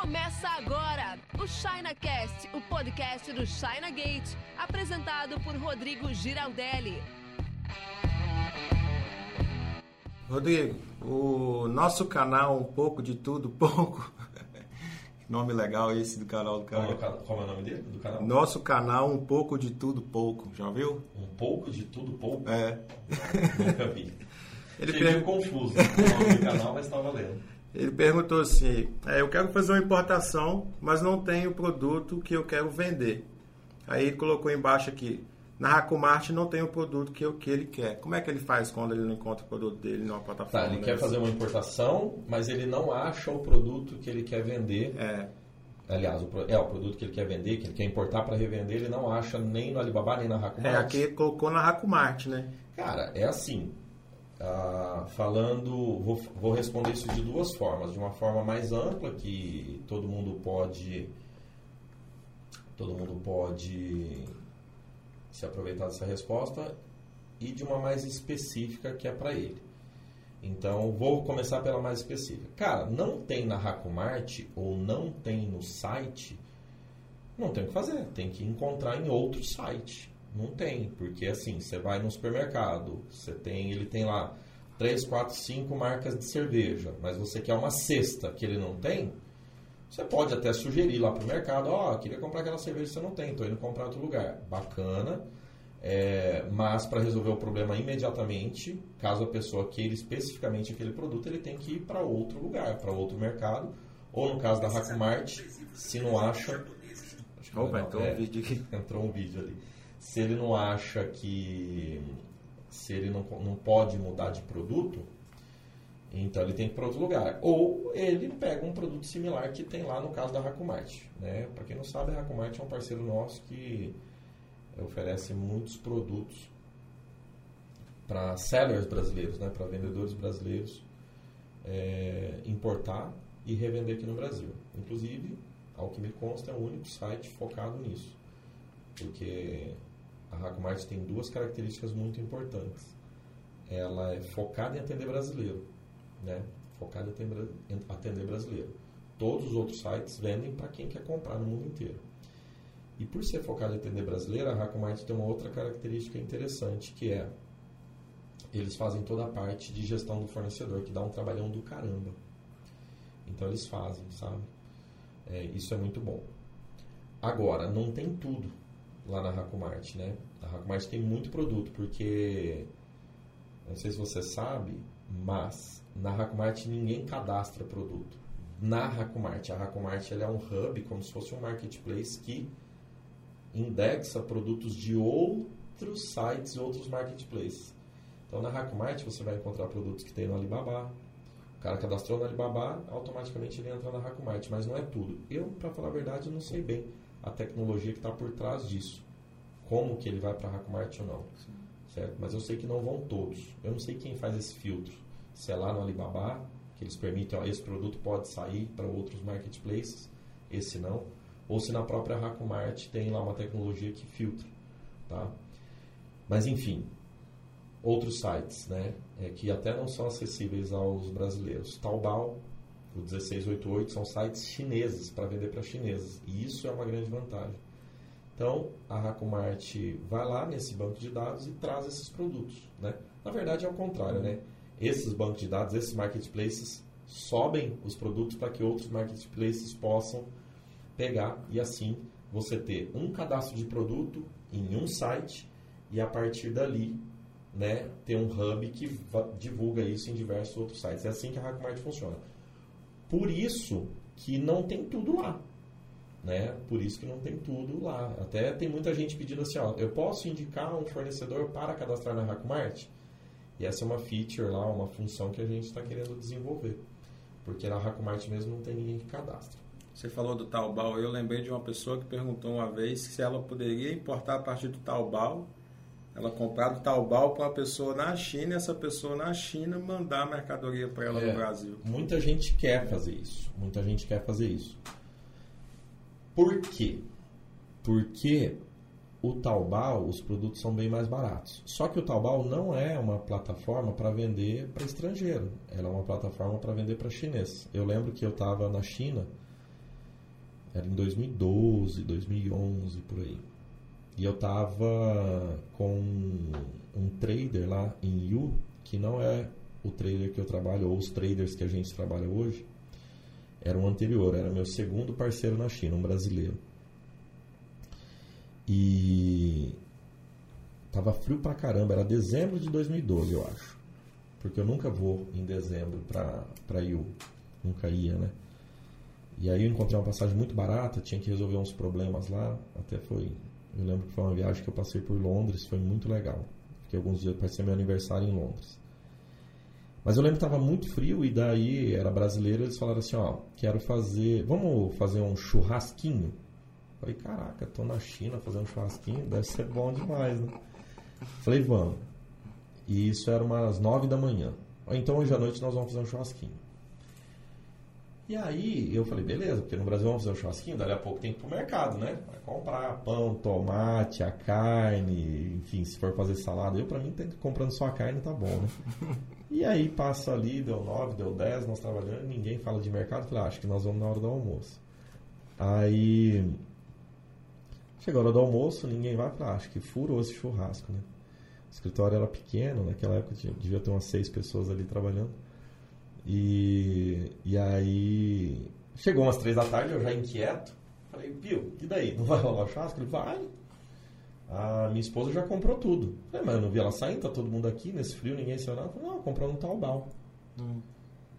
Começa agora o ChinaCast, o podcast do China Gate, apresentado por Rodrigo Giraldelli. Rodrigo, o nosso canal Um Pouco de Tudo Pouco. nome legal esse do canal do Qual, cara. é o ca- qual é o nome dele? Do canal? Nosso canal Um Pouco de Tudo Pouco, já viu? Um pouco de tudo pouco? É. Nunca vi. Ele, Fiquei meio per- confuso com o nome do canal, mas tá valendo. Ele perguntou assim: é, eu quero fazer uma importação, mas não tenho o produto que eu quero vender. Aí ele colocou embaixo aqui: na Racumart não tem o produto que, eu, que ele quer. Como é que ele faz quando ele não encontra o produto dele numa Tá, plataforma? ele quer fazer uma importação, mas ele não acha o produto que ele quer vender. É, Aliás, o, é o produto que ele quer vender, que ele quer importar para revender, ele não acha nem no Alibaba, nem na Racumart. é, aqui ele colocou na Racumart, né? Cara, é assim. Ah, falando, vou, vou responder isso de duas formas. De uma forma mais ampla, que todo mundo pode. Todo mundo pode se aproveitar dessa resposta. E de uma mais específica, que é para ele. Então, vou começar pela mais específica. Cara, não tem na Racumart ou não tem no site, não tem o que fazer. Tem que encontrar em outro site. Não tem, porque assim, você vai no supermercado, você tem, ele tem lá 3, 4, 5 marcas de cerveja, mas você quer uma cesta que ele não tem, você pode até sugerir lá pro mercado, ó, queria comprar aquela cerveja que você não tem, tô indo comprar em outro lugar. Bacana. É, mas para resolver o problema imediatamente, caso a pessoa queira especificamente aquele produto, ele tem que ir para outro lugar, para outro mercado, ou no caso da Racumart, se não acha. Acho que Opa, então é, um vídeo aqui. entrou um vídeo ali. Se ele não acha que. Se ele não, não pode mudar de produto, então ele tem que ir para outro lugar. Ou ele pega um produto similar que tem lá no caso da Racumart. Né? Para quem não sabe, a Racumart é um parceiro nosso que oferece muitos produtos para sellers brasileiros, né? para vendedores brasileiros é, importar e revender aqui no Brasil. Inclusive, ao que me consta, é o único site focado nisso. Porque a Racumart tem duas características muito importantes. Ela é focada em atender brasileiro, né? Focada em atender, brasileiro. Todos os outros sites vendem para quem quer comprar no mundo inteiro. E por ser focada em atender brasileiro, a Racumart tem uma outra característica interessante, que é eles fazem toda a parte de gestão do fornecedor, que dá um trabalhão do caramba. Então eles fazem, sabe? É, isso é muito bom. Agora, não tem tudo lá na Racumart, né? A Racumart tem muito produto, porque não sei se você sabe, mas na Racumart ninguém cadastra produto. Na Racumart, a Racumart ela é um hub, como se fosse um marketplace que indexa produtos de outros sites e outros marketplaces. Então na Racumart você vai encontrar produtos que tem no Alibaba. O cara cadastrou no Alibaba, automaticamente ele entra na Racumart, mas não é tudo. Eu, para falar a verdade, não sei bem a tecnologia que está por trás disso. Como que ele vai para a Racumart ou não. Certo? Mas eu sei que não vão todos. Eu não sei quem faz esse filtro. Se é lá no Alibaba, que eles permitem, ó, esse produto pode sair para outros marketplaces, esse não. Ou se na própria Racumart tem lá uma tecnologia que filtra. Tá? Mas enfim, outros sites, né, é, que até não são acessíveis aos brasileiros. Taobao, o 1688 são sites chineses para vender para chineses e isso é uma grande vantagem. Então a Racumart vai lá nesse banco de dados e traz esses produtos, né? Na verdade é o contrário, né? Esses bancos de dados, esses marketplaces sobem os produtos para que outros marketplaces possam pegar e assim você ter um cadastro de produto em um site e a partir dali né, ter um hub que divulga isso em diversos outros sites. É assim que a Hackmart funciona. Por isso que não tem tudo lá. Né? Por isso que não tem tudo lá. Até tem muita gente pedindo assim, ó, eu posso indicar um fornecedor para cadastrar na Hackmart? E essa é uma feature lá, uma função que a gente está querendo desenvolver. Porque na Hackmart mesmo não tem ninguém que cadastra. Você falou do Taobao, eu lembrei de uma pessoa que perguntou uma vez se ela poderia importar a partir do Taobao, ela comprar do Taobao para uma pessoa na China e essa pessoa na China mandar a mercadoria para ela É. no Brasil. Muita gente quer fazer isso. Muita gente quer fazer isso. Por quê? Porque o Taobao, os produtos são bem mais baratos. Só que o Taobao não é uma plataforma para vender para estrangeiro. Ela é uma plataforma para vender para chinês. Eu lembro que eu estava na China Era em 2012, 2011, por aí. E eu tava com um trader lá em Yu, que não é o trader que eu trabalho, ou os traders que a gente trabalha hoje, era um anterior, era meu segundo parceiro na China, um brasileiro. E tava frio pra caramba, era dezembro de 2012, eu acho. Porque eu nunca vou em dezembro pra, pra Yu. Nunca ia, né? E aí eu encontrei uma passagem muito barata, tinha que resolver uns problemas lá. Até foi. Eu lembro que foi uma viagem que eu passei por Londres, foi muito legal. Fiquei alguns dias, parecia meu aniversário em Londres. Mas eu lembro que estava muito frio e daí era brasileiro, eles falaram assim, ó, quero fazer, vamos fazer um churrasquinho? Falei, caraca, tô na China fazendo um churrasquinho, deve ser bom demais, né? Falei, vamos. E isso era umas nove da manhã. Então hoje à noite nós vamos fazer um churrasquinho. E aí eu falei, beleza, porque no Brasil vamos fazer um churrasquinho, dali a pouco tem que ir pro mercado, né? Vai comprar pão, tomate, a carne, enfim, se for fazer salada. Eu, pra mim, tem que comprando só a carne, tá bom, né? E aí passa ali, deu 9, deu 10, nós trabalhando, ninguém fala de mercado. Falei, ah, acho que nós vamos na hora do almoço. Aí chegou a hora do almoço, ninguém vai. Falei, ah, acho que furou esse churrasco, né? O escritório era pequeno, naquela época devia ter umas seis pessoas ali trabalhando. E, e aí chegou umas três da tarde, eu já inquieto. Falei, viu, e daí? Não vai rolar o churrasco? Ele vai. A minha esposa já comprou tudo. Falei, mas eu não vi ela saindo, tá todo mundo aqui nesse frio, ninguém saiu nada. Falei, não, comprou no Taobao. Hum.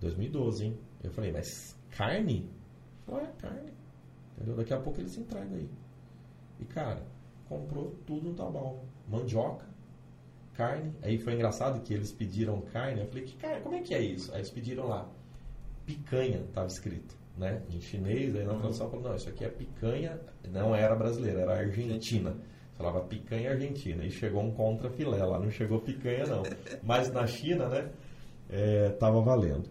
2012, hein? Eu falei, mas carne? Falei, é carne. Entendeu? Daqui a pouco eles entregam aí. E cara, comprou tudo no Taobao. Mandioca, carne. Aí foi engraçado que eles pediram carne. Eu falei, que carne? Como é que é isso? Aí eles pediram lá. Picanha, estava escrito. Né? Em chinês, aí na tradução falou, não, isso aqui é picanha, não era brasileira, era argentina. Falava picanha argentina. E chegou um contra filé lá, não chegou picanha não. Mas na China, né, é, tava valendo.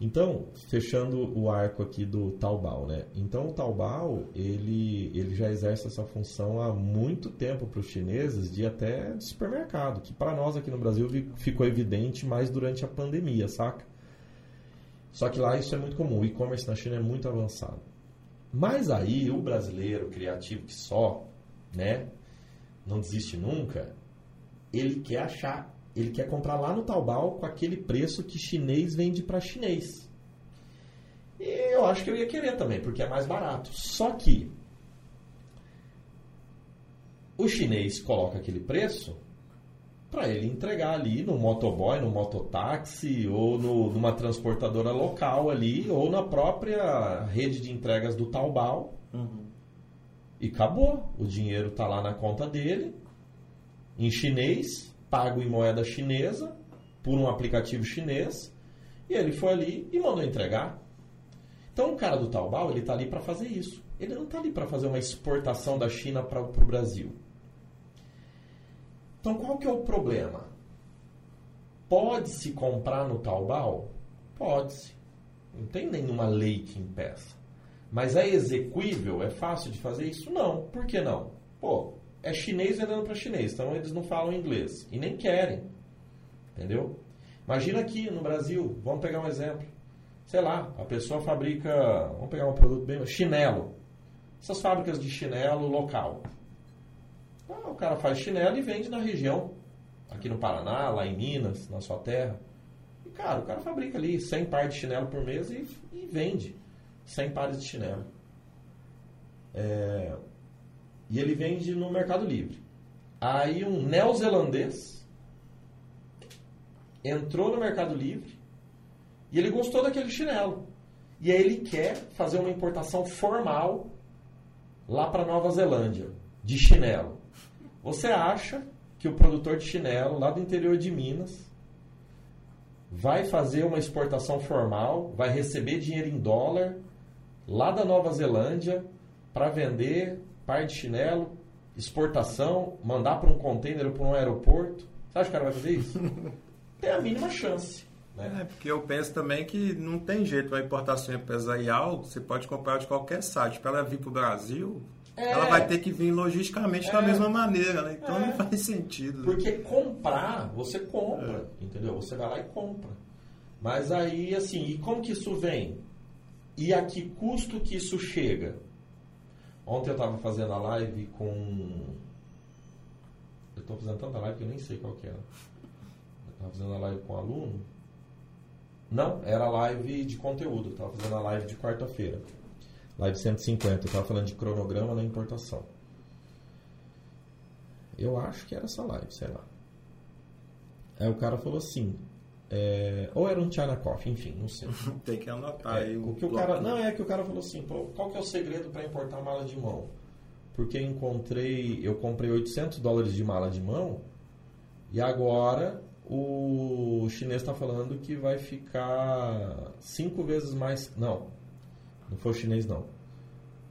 Então, fechando o arco aqui do Taobao, né? Então, o Taobao, ele, ele já exerce essa função há muito tempo para os chineses de até de supermercado, que para nós aqui no Brasil ficou evidente mais durante a pandemia, saca? Só que lá isso é muito comum, o e-commerce na China é muito avançado. Mas aí, o brasileiro criativo que só, né, não desiste nunca, ele quer achar ele quer comprar lá no Taobao com aquele preço que chinês vende para chinês. E eu acho que eu ia querer também, porque é mais barato. Só que o chinês coloca aquele preço para ele entregar ali no motoboy, no mototáxi ou no, numa transportadora local ali ou na própria rede de entregas do Taobao. Uhum. E acabou. O dinheiro está lá na conta dele, em chinês, pago em moeda chinesa por um aplicativo chinês e ele foi ali e mandou entregar. Então o cara do Taobao ele está ali para fazer isso. Ele não está ali para fazer uma exportação da China para o Brasil. Então qual que é o problema? Pode-se comprar no Taobao? Pode-se. Não tem nenhuma lei que impeça. Mas é execuível? É fácil de fazer isso? Não. Por que não? Pô, é chinês vendendo para chinês, então eles não falam inglês e nem querem. Entendeu? Imagina aqui no Brasil, vamos pegar um exemplo. Sei lá, a pessoa fabrica, vamos pegar um produto bem, chinelo. Essas fábricas de chinelo local. Ah, o cara faz chinelo e vende na região, aqui no Paraná, lá em Minas, na sua terra. E cara, o cara fabrica ali 100 pares de chinelo por mês e, e vende 100 pares de chinelo. É, e ele vende no Mercado Livre. Aí um neozelandês entrou no Mercado Livre e ele gostou daquele chinelo. E aí ele quer fazer uma importação formal lá para Nova Zelândia de chinelo. Você acha que o produtor de chinelo lá do interior de Minas vai fazer uma exportação formal, vai receber dinheiro em dólar lá da Nova Zelândia para vender par de chinelo, exportação, mandar para um container ou para um aeroporto. Você acha que o cara vai fazer isso? Tem a mínima chance. Né? É, porque eu penso também que não tem jeito, uma importação empresarial, você pode comprar de qualquer site. Para ela vir para o Brasil, é. ela vai ter que vir logisticamente é. da mesma maneira, né? Então é. não faz sentido. Né? Porque comprar, você compra, é. entendeu? Você vai lá e compra. Mas aí, assim, e como que isso vem? E a que custo que isso chega? Ontem eu estava fazendo a live com. Eu estou fazendo tanta live que eu nem sei qual que era. Eu estava fazendo a live com um aluno. Não, era live de conteúdo. Eu estava fazendo a live de quarta-feira. Live 150. Eu estava falando de cronograma na importação. Eu acho que era essa live, sei lá. Aí o cara falou assim. É, ou era um China Coffee, enfim, não sei. Tem que anotar É, aí o que o cara, não, é que o cara falou assim, qual que é o segredo para importar mala de mão? Porque encontrei, eu comprei 800 dólares de mala de mão e agora o chinês está falando que vai ficar cinco vezes mais, não, não foi o chinês não.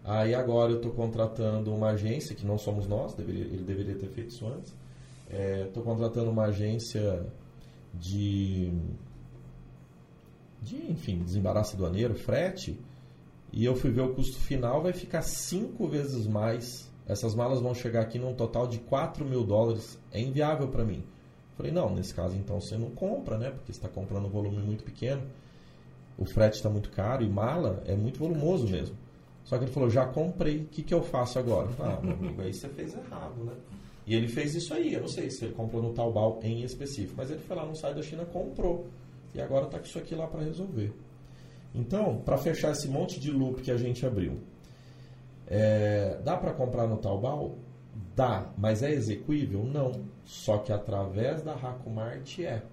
Aí agora eu estou contratando uma agência, que não somos nós, deveria, ele deveria ter feito isso antes. Estou contratando uma agência de, de, enfim, desembaraço aduaneiro, frete, e eu fui ver o custo final, vai ficar cinco vezes mais. Essas malas vão chegar aqui num total de 4 mil dólares. É inviável para mim. Falei, não, nesse caso então você não compra, né? Porque você está comprando um volume muito pequeno. O frete está muito caro e mala é muito volumoso mesmo. Só que ele falou, já comprei, o que, que eu faço agora? Ah, meu amigo, aí você fez errado, né? E ele fez isso aí, eu não sei se ele comprou no Taobao em específico, mas ele foi lá no site da China, comprou. E agora está com isso aqui lá para resolver. Então, para fechar esse monte de loop que a gente abriu, é, dá para comprar no Taobao? Dá, mas é execuível? Não. Só que através da Hakumart é.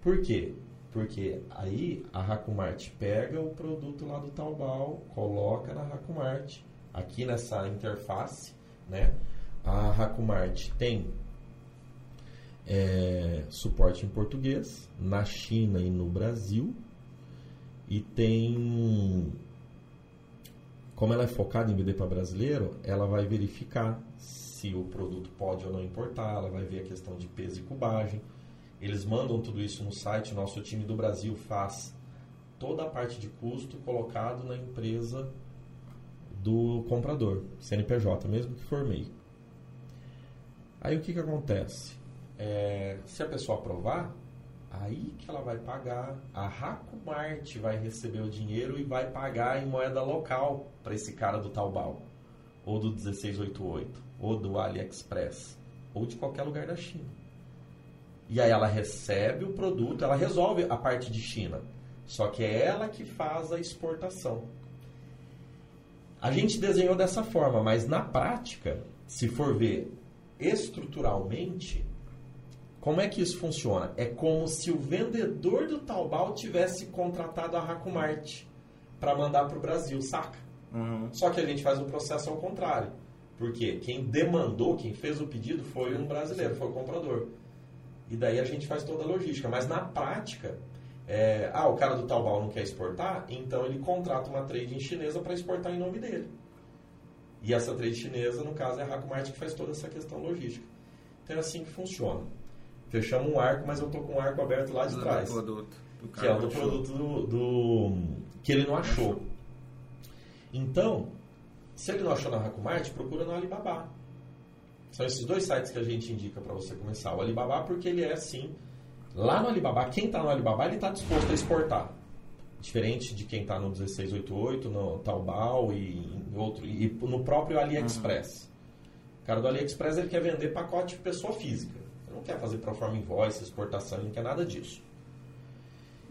Por quê? Porque aí a Hakumart pega o produto lá do Taobao, coloca na Hakumart, aqui nessa interface, né? A Hakumart tem é, suporte em português na China e no Brasil e tem como ela é focada em vender para brasileiro, ela vai verificar se o produto pode ou não importar, ela vai ver a questão de peso e cubagem. Eles mandam tudo isso no site, nosso time do Brasil faz toda a parte de custo colocado na empresa do comprador, CNPJ, mesmo que for MEI. Aí o que, que acontece? É, se a pessoa aprovar, aí que ela vai pagar. A Hakumart vai receber o dinheiro e vai pagar em moeda local para esse cara do Taobao, ou do 1688, ou do AliExpress, ou de qualquer lugar da China. E aí ela recebe o produto, ela resolve a parte de China. Só que é ela que faz a exportação. A gente desenhou dessa forma, mas na prática, se for ver estruturalmente, como é que isso funciona? É como se o vendedor do Taobao tivesse contratado a Hakumart para mandar para o Brasil, saca? Uhum. Só que a gente faz o processo ao contrário. Porque quem demandou, quem fez o pedido foi um brasileiro, foi o comprador. E daí a gente faz toda a logística. Mas na prática, é, ah, o cara do Taobao não quer exportar, então ele contrata uma trading chinesa para exportar em nome dele. E essa trade chinesa, no caso, é a Hakumart que faz toda essa questão logística. Então é assim que funciona. Fechamos um arco, mas eu tô com um arco aberto lá de Do trás. produto. Do Que é o do produto do, do- que ele não achou. Então, se ele não achou na Hakumart, procura no Alibaba. São esses dois sites que a gente indica para você começar. O Alibaba porque ele é assim, lá no Alibaba, quem está no Alibaba, ele está disposto a exportar. Diferente de quem está no 1688, no Taobao e, outro, e no próprio AliExpress. O cara do AliExpress ele quer vender pacote de pessoa física. Ele não quer fazer proforma invoice, exportação, ele não quer nada disso.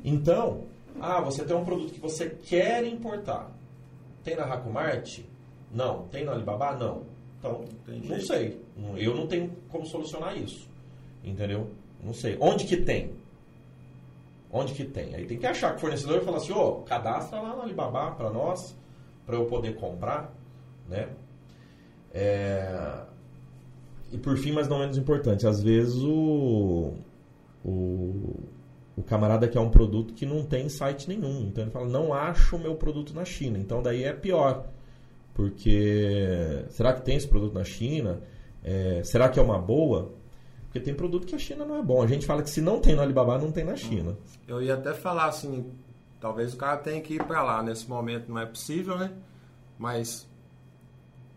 Então, ah, você tem um produto que você quer importar. Tem na Hakumart? Não. Tem no Alibaba? Não. Então, Tem não sei. Eu não tenho como solucionar isso. Entendeu? Não sei. Onde que tem? Onde que tem? Aí tem que achar que o fornecedor fala assim, ô, cadastra lá no Alibaba para nós, para eu poder comprar, né? É, E por fim, mas não menos importante, às vezes o, o, o camarada quer um produto que não tem site nenhum. Então ele fala, não acho o meu produto na China. Então daí é pior. Porque será que tem esse produto na China? É, será que é uma boa? Porque tem produto que a China não é bom. A gente fala que se não tem no Alibaba, não tem na China. Eu ia até falar assim, talvez o cara tenha que ir para lá. Nesse momento não é possível, né? Mas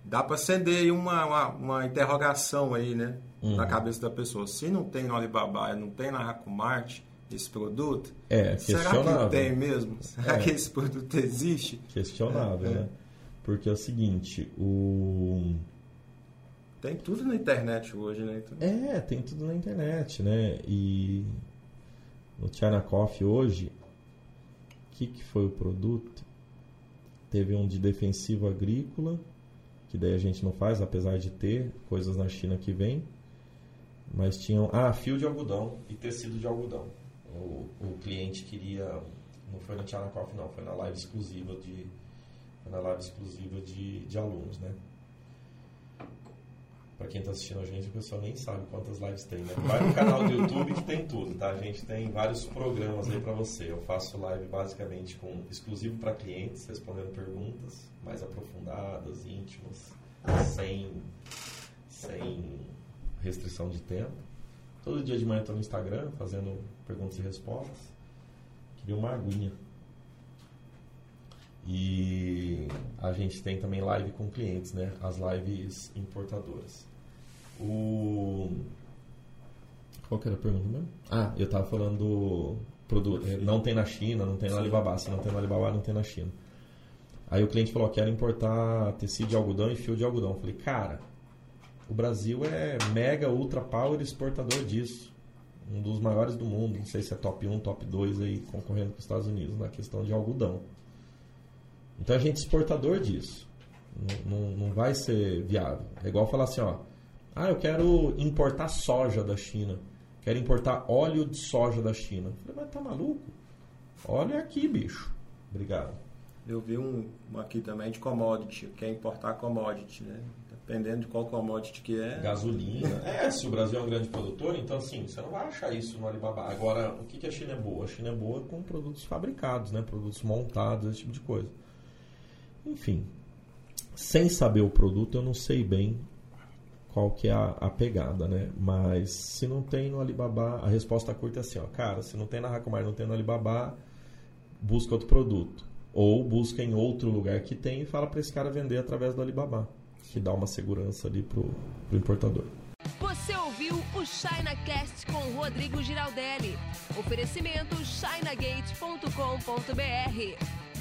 dá para acender aí uma, uma, uma interrogação aí, né? Uhum. Na cabeça da pessoa. Se não tem no Alibaba, não tem na Hakumart esse produto, É, será que tem mesmo? Será É. que esse produto existe? Questionável, É, é. né? Porque é o seguinte, o... Tem tudo na internet hoje, né? Então... É, tem tudo na internet, né? E no China Coffee hoje, o que, que foi o produto? Teve um de defensivo agrícola, que daí a gente não faz, apesar de ter coisas na China que vem. Mas tinham. Ah, fio de algodão e tecido de algodão. O, o cliente queria. Não foi no China Coffee, não, foi na live exclusiva de. Na live exclusiva de, de alunos, né? Para quem está assistindo a gente, o pessoal nem sabe quantas lives tem, né? Vai no canal do YouTube que tem tudo, tá? A gente tem vários programas aí para você. Eu faço live basicamente com exclusivo para clientes, respondendo perguntas mais aprofundadas, íntimas, sem, sem restrição de tempo. Todo dia de manhã estou no Instagram fazendo perguntas e respostas. Queria uma aguinha. E a gente tem também live com clientes, né? As lives importadoras. O... Qual que era a pergunta mesmo? Ah, eu estava falando do produto. Não tem na China, não tem na Alibaba. Se não tem na Alibaba, não tem na China. Aí o cliente falou, quero importar tecido de algodão e fio de algodão. Eu falei, cara, o Brasil é mega, ultra power exportador disso. Um dos maiores do mundo. Não sei se é top 1, top 2 aí, concorrendo com os Estados Unidos na questão de algodão. Então a gente é exportador disso. Não, não, não vai ser viável. É igual falar assim, ó. Ah, eu quero importar soja da China. Quero importar óleo de soja da China. Eu falei, mas tá maluco? Olha aqui, bicho. Obrigado. Eu vi um aqui também de commodity, quer importar commodity, né? Dependendo de qual commodity que é. Gasolina. É, se o Brasil é um grande produtor, então assim, você não vai achar isso no Alibaba. Agora, o que, que a China é boa? A China é boa com produtos fabricados, né? Produtos montados, esse tipo de coisa. Enfim, sem saber o produto, eu não sei bem qual que é a, a, pegada, né? Mas se não tem no Alibaba, a resposta curta é assim, ó, cara, se não tem na Racomar, não tem no Alibaba, busca outro produto. Ou busca em outro lugar que tem e fala para esse cara vender através do Alibaba, que dá uma segurança ali pro, pro importador. Você ouviu o ChinaCast com Rodrigo Giraldelli. Oferecimento chinagate.com.br